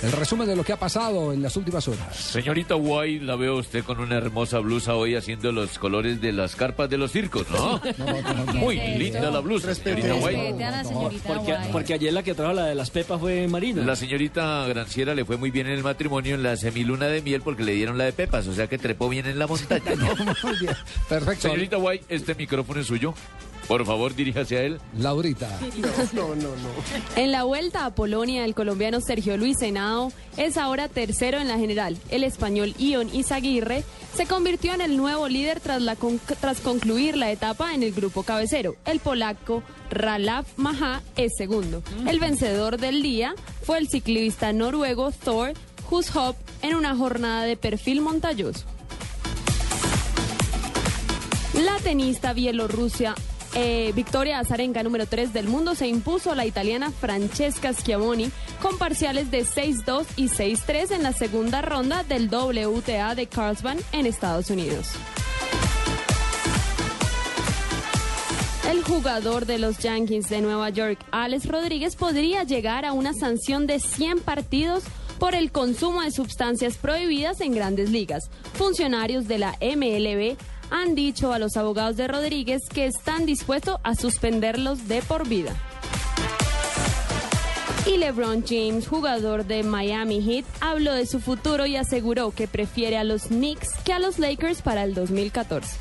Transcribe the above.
El resumen de lo que ha pasado en las últimas horas. Señorita White, la veo usted con una hermosa blusa hoy haciendo los colores de las carpas de los circos, ¿no? Muy linda la blusa, señorita White. Respete a la señorita Porque, Guay. porque ayer la que trajo la de las pepas fue Marina. La señorita Granciera le fue muy bien en el matrimonio en la semiluna de miel porque le dieron la de pepas, o sea que trepó bien en la montaña, ¿no? Muy bien. Perfecto. Señorita White, este micrófono es suyo. Por favor, diríjase a él. Laurita. En la vuelta a Polonia, el colombiano Sergio Luis Henao es ahora tercero en la general. El español Ion Izaguirre se convirtió en el nuevo líder tras, la con- tras concluir la etapa en el grupo cabecero. El polaco Ralaf Maha es segundo. El vencedor del día fue el ciclista noruego Thor Hushop en una jornada de perfil montañoso. La tenista bielorrusia eh, Victoria Azarenka, número 3 del mundo, se impuso la italiana Francesca Schiavoni con parciales de 6-2 y 6-3 en la segunda ronda del WTA de Carlsbad en Estados Unidos. El jugador de los Yankees de Nueva York, Alex Rodríguez, podría llegar a una sanción de 100 partidos por el consumo de sustancias prohibidas en grandes ligas. Funcionarios de la MLB han dicho a los abogados de Rodríguez que están dispuestos a suspenderlos de por vida. Y LeBron James, jugador de Miami Heat, habló de su futuro y aseguró que prefiere a los Knicks que a los Lakers para el 2014.